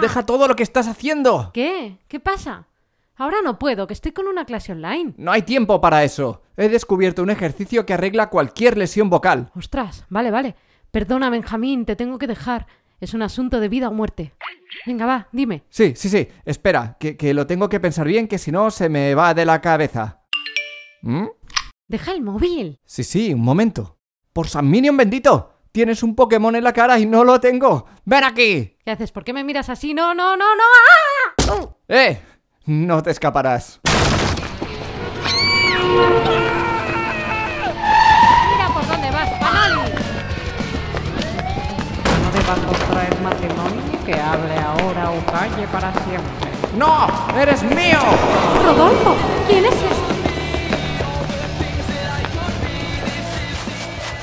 Deja todo lo que estás haciendo. ¿Qué? ¿Qué pasa? Ahora no puedo, que estoy con una clase online. No hay tiempo para eso. He descubierto un ejercicio que arregla cualquier lesión vocal. Ostras, vale, vale. Perdona, Benjamín, te tengo que dejar. Es un asunto de vida o muerte. Venga, va, dime. Sí, sí, sí. Espera, que, que lo tengo que pensar bien, que si no se me va de la cabeza. ¿Mm? Deja el móvil. Sí, sí, un momento. Por San Minion bendito. Tienes un Pokémon en la cara y no lo tengo. ¡Ven aquí! ¿Qué haces? ¿Por qué me miras así? No, no, no, no. ¡Ah! ¡Eh! No te escaparás. Mira por dónde vas, Panoli. No deba contraer matrimonio que hable ahora o calle para siempre. ¡No! ¡Eres mío! Rodolfo, ¿quién es ese?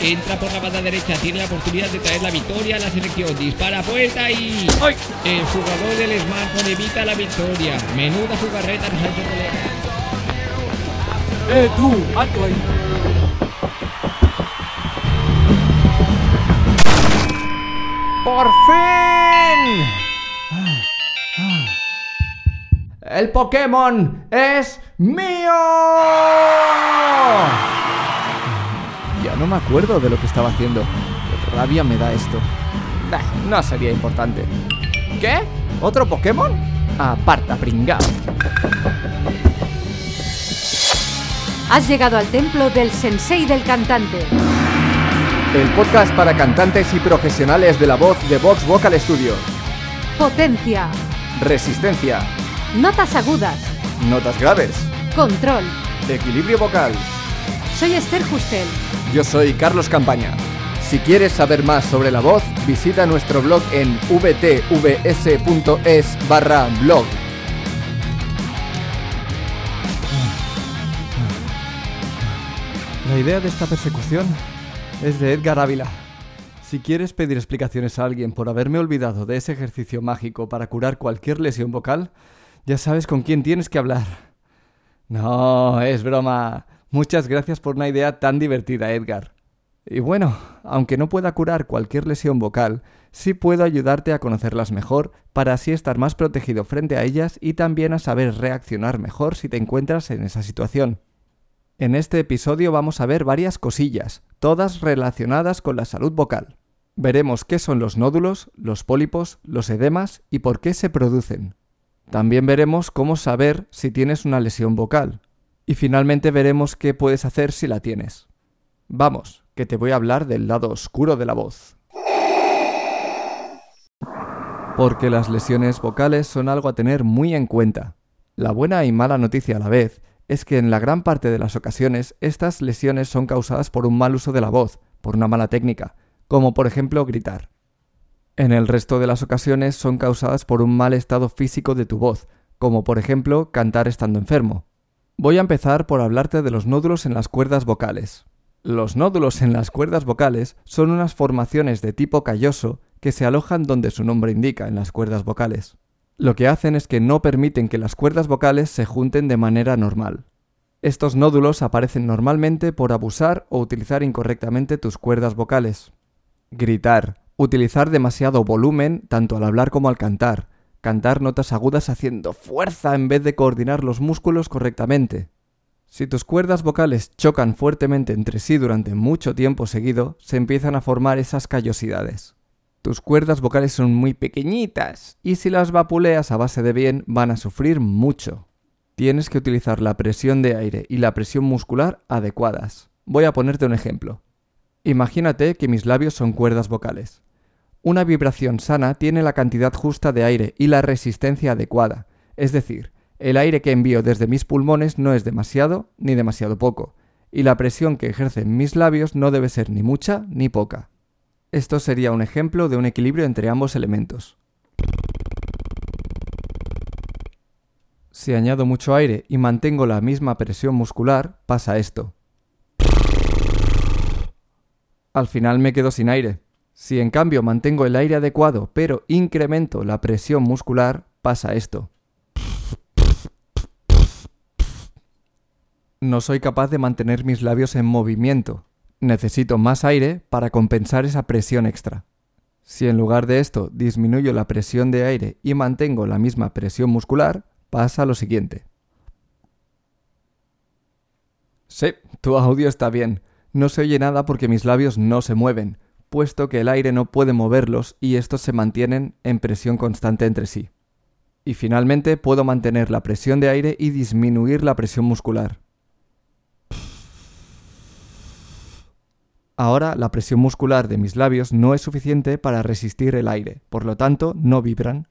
Entra por la banda derecha, tiene la oportunidad de traer la victoria a la selección. Dispara puerta y. ¡Ay! El jugador del smartphone evita la victoria. Menuda jugarreta nos ha hecho colega. ¡Eh, tú! ¡Alto ahí! ¡Por fin! ¡El Pokémon es mío! No me acuerdo de lo que estaba haciendo. Qué rabia me da esto. Bah, no sería importante. ¿Qué? ¿Otro Pokémon? Aparta, pringao. Has llegado al templo del sensei del cantante. El podcast para cantantes y profesionales de la voz de Vox Vocal Studio. Potencia. Resistencia. Notas agudas. Notas graves. Control. Equilibrio vocal. Soy Esther Justel. Yo soy Carlos Campaña. Si quieres saber más sobre la voz, visita nuestro blog en vtvs.es barra blog. La idea de esta persecución es de Edgar Ávila. Si quieres pedir explicaciones a alguien por haberme olvidado de ese ejercicio mágico para curar cualquier lesión vocal, ya sabes con quién tienes que hablar. No, es broma. Muchas gracias por una idea tan divertida, Edgar. Y bueno, aunque no pueda curar cualquier lesión vocal, sí puedo ayudarte a conocerlas mejor para así estar más protegido frente a ellas y también a saber reaccionar mejor si te encuentras en esa situación. En este episodio vamos a ver varias cosillas, todas relacionadas con la salud vocal. Veremos qué son los nódulos, los pólipos, los edemas y por qué se producen. También veremos cómo saber si tienes una lesión vocal. Y finalmente veremos qué puedes hacer si la tienes. Vamos, que te voy a hablar del lado oscuro de la voz. Porque las lesiones vocales son algo a tener muy en cuenta. La buena y mala noticia a la vez es que en la gran parte de las ocasiones estas lesiones son causadas por un mal uso de la voz, por una mala técnica, como por ejemplo gritar. En el resto de las ocasiones son causadas por un mal estado físico de tu voz, como por ejemplo cantar estando enfermo. Voy a empezar por hablarte de los nódulos en las cuerdas vocales. Los nódulos en las cuerdas vocales son unas formaciones de tipo calloso que se alojan donde su nombre indica, en las cuerdas vocales. Lo que hacen es que no permiten que las cuerdas vocales se junten de manera normal. Estos nódulos aparecen normalmente por abusar o utilizar incorrectamente tus cuerdas vocales. Gritar, utilizar demasiado volumen tanto al hablar como al cantar, cantar notas agudas haciendo fuerza en vez de coordinar los músculos correctamente. Si tus cuerdas vocales chocan fuertemente entre sí durante mucho tiempo seguido, se empiezan a formar esas callosidades. Tus cuerdas vocales son muy pequeñitas y si las vapuleas a base de bien van a sufrir mucho. Tienes que utilizar la presión de aire y la presión muscular adecuadas. Voy a ponerte un ejemplo. Imagínate que mis labios son cuerdas vocales. Una vibración sana tiene la cantidad justa de aire y la resistencia adecuada, es decir, el aire que envío desde mis pulmones no es demasiado ni demasiado poco, y la presión que ejercen mis labios no debe ser ni mucha ni poca. Esto sería un ejemplo de un equilibrio entre ambos elementos. Si añado mucho aire y mantengo la misma presión muscular, pasa esto. Al final me quedo sin aire. Si en cambio mantengo el aire adecuado pero incremento la presión muscular, pasa esto. No soy capaz de mantener mis labios en movimiento. Necesito más aire para compensar esa presión extra. Si en lugar de esto disminuyo la presión de aire y mantengo la misma presión muscular, pasa lo siguiente. Sí, tu audio está bien. No se oye nada porque mis labios no se mueven, puesto que el aire no puede moverlos y estos se mantienen en presión constante entre sí. Y finalmente puedo mantener la presión de aire y disminuir la presión muscular. Ahora la presión muscular de mis labios no es suficiente para resistir el aire, por lo tanto no vibran.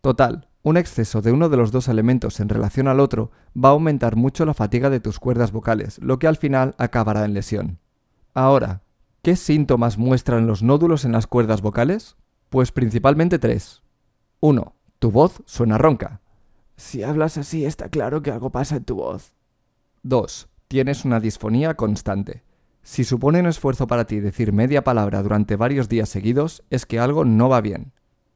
Total, un exceso de uno de los dos elementos en relación al otro va a aumentar mucho la fatiga de tus cuerdas vocales, lo que al final acabará en lesión. Ahora, ¿qué síntomas muestran los nódulos en las cuerdas vocales? Pues principalmente tres. 1. Tu voz suena ronca. Si hablas así está claro que algo pasa en tu voz. 2. Tienes una disfonía constante. Si supone un esfuerzo para ti decir media palabra durante varios días seguidos, es que algo no va bien.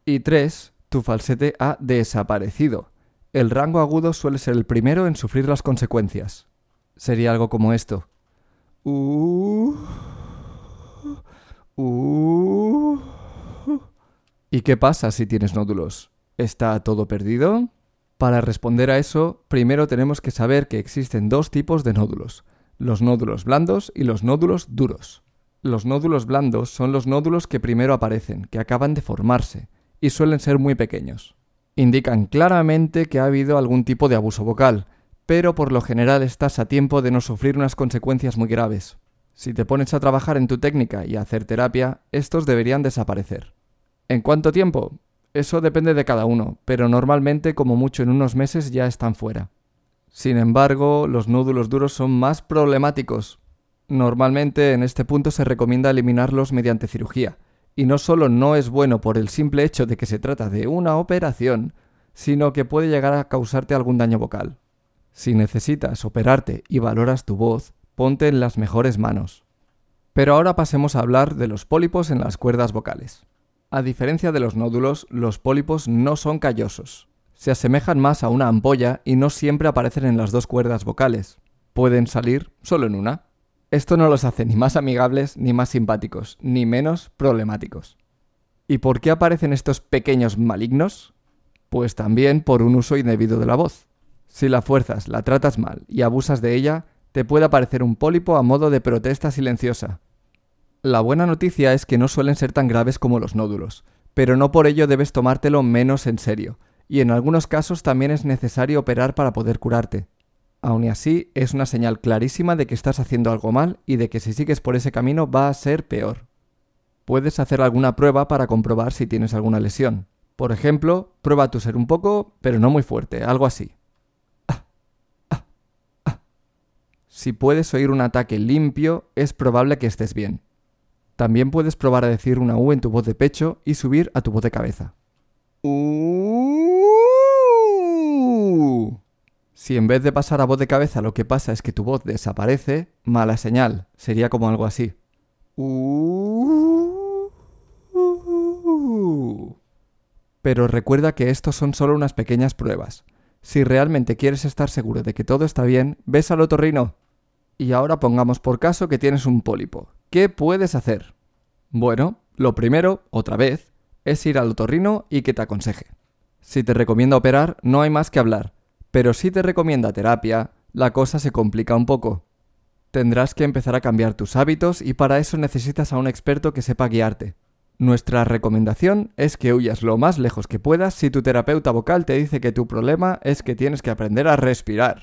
Y 3 tu falsete ha desaparecido. El rango agudo suele ser el primero en sufrir las consecuencias. Sería algo como esto. Uh, uh. ¿Y qué pasa si tienes nódulos? ¿Está todo perdido? Para responder a eso, primero tenemos que saber que existen dos tipos de nódulos, los nódulos blandos y los nódulos duros. Los nódulos blandos son los nódulos que primero aparecen, que acaban de formarse, y suelen ser muy pequeños. Indican claramente que ha habido algún tipo de abuso vocal, pero por lo general estás a tiempo de no sufrir unas consecuencias muy graves. Si te pones a trabajar en tu técnica y a hacer terapia, estos deberían desaparecer. ¿En cuánto tiempo? Eso depende de cada uno, pero normalmente como mucho en unos meses ya están fuera. Sin embargo, los nódulos duros son más problemáticos. Normalmente en este punto se recomienda eliminarlos mediante cirugía, y no solo no es bueno por el simple hecho de que se trata de una operación, sino que puede llegar a causarte algún daño vocal. Si necesitas operarte y valoras tu voz, ponte en las mejores manos. Pero ahora pasemos a hablar de los pólipos en las cuerdas vocales. A diferencia de los nódulos, los pólipos no son callosos. Se asemejan más a una ampolla y no siempre aparecen en las dos cuerdas vocales. Pueden salir solo en una. Esto no los hace ni más amigables, ni más simpáticos, ni menos problemáticos. ¿Y por qué aparecen estos pequeños malignos? Pues también por un uso indebido de la voz. Si la fuerzas, la tratas mal y abusas de ella, te puede aparecer un pólipo a modo de protesta silenciosa. La buena noticia es que no suelen ser tan graves como los nódulos, pero no por ello debes tomártelo menos en serio, y en algunos casos también es necesario operar para poder curarte. Aun así, es una señal clarísima de que estás haciendo algo mal y de que si sigues por ese camino va a ser peor. Puedes hacer alguna prueba para comprobar si tienes alguna lesión. Por ejemplo, prueba a toser un poco, pero no muy fuerte, algo así. Si puedes oír un ataque limpio, es probable que estés bien. También puedes probar a decir una U en tu voz de pecho y subir a tu voz de cabeza. Si en vez de pasar a voz de cabeza lo que pasa es que tu voz desaparece, mala señal. Sería como algo así. Pero recuerda que estos son solo unas pequeñas pruebas. Si realmente quieres estar seguro de que todo está bien, ves al otorrino. Y ahora pongamos por caso que tienes un pólipo. ¿Qué puedes hacer? Bueno, lo primero, otra vez, es ir al otorrino y que te aconseje. Si te recomienda operar, no hay más que hablar pero si te recomienda terapia, la cosa se complica un poco. Tendrás que empezar a cambiar tus hábitos y para eso necesitas a un experto que sepa guiarte. Nuestra recomendación es que huyas lo más lejos que puedas si tu terapeuta vocal te dice que tu problema es que tienes que aprender a respirar.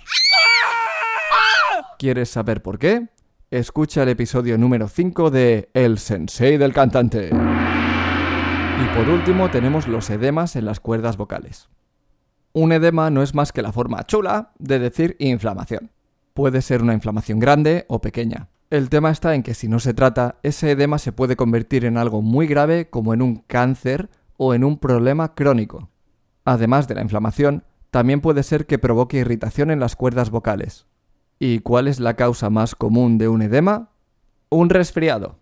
¿Quieres saber por qué? Escucha el episodio número 5 de El Sensei del Cantante. Y por último tenemos los edemas en las cuerdas vocales. Un edema no es más que la forma chula de decir inflamación. Puede ser una inflamación grande o pequeña. El tema está en que si no se trata, ese edema se puede convertir en algo muy grave como en un cáncer o en un problema crónico. Además de la inflamación, también puede ser que provoque irritación en las cuerdas vocales. ¿Y cuál es la causa más común de un edema? Un resfriado.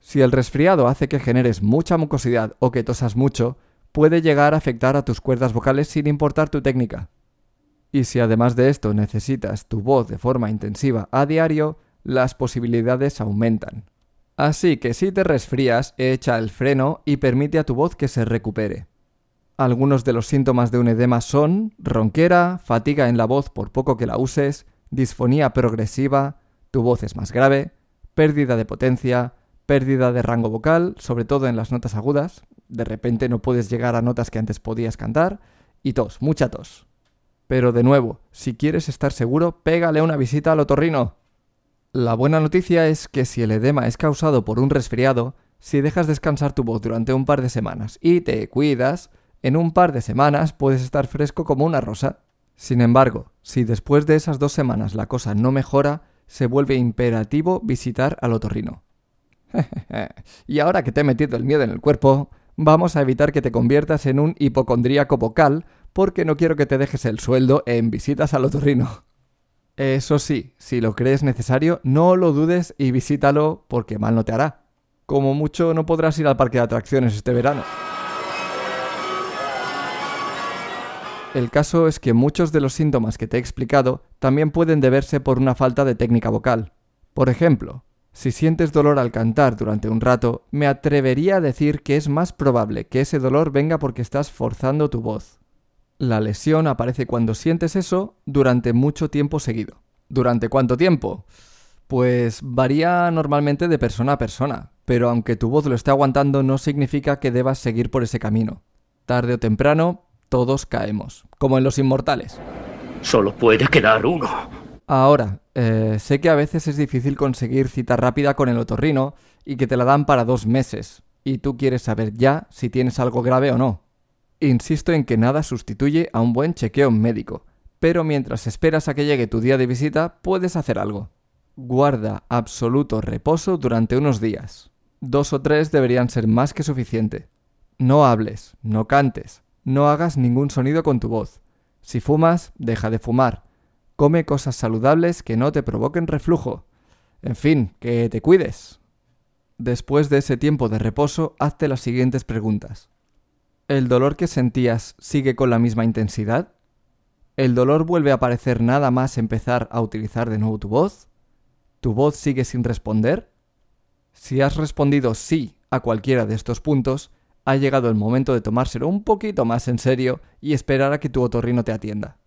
Si el resfriado hace que generes mucha mucosidad o que tosas mucho, puede llegar a afectar a tus cuerdas vocales sin importar tu técnica. Y si además de esto necesitas tu voz de forma intensiva a diario, las posibilidades aumentan. Así que si te resfrías, echa el freno y permite a tu voz que se recupere. Algunos de los síntomas de un edema son ronquera, fatiga en la voz por poco que la uses, disfonía progresiva, tu voz es más grave, pérdida de potencia, pérdida de rango vocal, sobre todo en las notas agudas, de repente no puedes llegar a notas que antes podías cantar, y tos, mucha tos. Pero de nuevo, si quieres estar seguro, pégale una visita al otorrino. La buena noticia es que si el edema es causado por un resfriado, si dejas descansar tu voz durante un par de semanas y te cuidas, en un par de semanas puedes estar fresco como una rosa. Sin embargo, si después de esas dos semanas la cosa no mejora, se vuelve imperativo visitar al otorrino. y ahora que te he metido el miedo en el cuerpo, vamos a evitar que te conviertas en un hipocondríaco vocal porque no quiero que te dejes el sueldo en visitas al otorrino. Eso sí, si lo crees necesario, no lo dudes y visítalo porque mal no te hará. Como mucho no podrás ir al parque de atracciones este verano. El caso es que muchos de los síntomas que te he explicado también pueden deberse por una falta de técnica vocal. Por ejemplo, si sientes dolor al cantar durante un rato, me atrevería a decir que es más probable que ese dolor venga porque estás forzando tu voz. La lesión aparece cuando sientes eso durante mucho tiempo seguido. ¿Durante cuánto tiempo? Pues varía normalmente de persona a persona, pero aunque tu voz lo esté aguantando no significa que debas seguir por ese camino. Tarde o temprano, todos caemos, como en los inmortales. Solo puede quedar uno. Ahora, eh, sé que a veces es difícil conseguir cita rápida con el otorrino y que te la dan para dos meses, y tú quieres saber ya si tienes algo grave o no. Insisto en que nada sustituye a un buen chequeo médico, pero mientras esperas a que llegue tu día de visita, puedes hacer algo. Guarda absoluto reposo durante unos días. Dos o tres deberían ser más que suficiente. No hables, no cantes, no hagas ningún sonido con tu voz. Si fumas, deja de fumar. Come cosas saludables que no te provoquen reflujo. En fin, que te cuides. Después de ese tiempo de reposo, hazte las siguientes preguntas. ¿El dolor que sentías sigue con la misma intensidad? ¿El dolor vuelve a aparecer nada más empezar a utilizar de nuevo tu voz? ¿Tu voz sigue sin responder? Si has respondido sí a cualquiera de estos puntos, ha llegado el momento de tomárselo un poquito más en serio y esperar a que tu otorrino te atienda.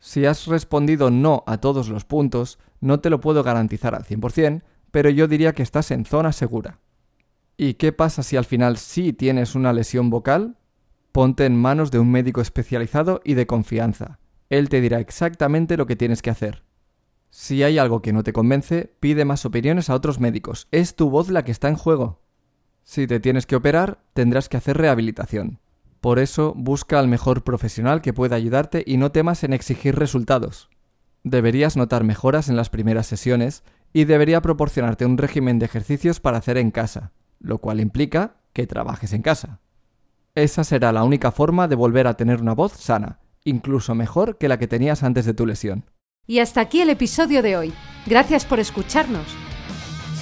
Si has respondido no a todos los puntos, no te lo puedo garantizar al 100%, pero yo diría que estás en zona segura. ¿Y qué pasa si al final sí tienes una lesión vocal? Ponte en manos de un médico especializado y de confianza. Él te dirá exactamente lo que tienes que hacer. Si hay algo que no te convence, pide más opiniones a otros médicos. Es tu voz la que está en juego. Si te tienes que operar, tendrás que hacer rehabilitación. Por eso, busca al mejor profesional que pueda ayudarte y no temas en exigir resultados. Deberías notar mejoras en las primeras sesiones y debería proporcionarte un régimen de ejercicios para hacer en casa, lo cual implica que trabajes en casa. Esa será la única forma de volver a tener una voz sana, incluso mejor que la que tenías antes de tu lesión. Y hasta aquí el episodio de hoy. Gracias por escucharnos.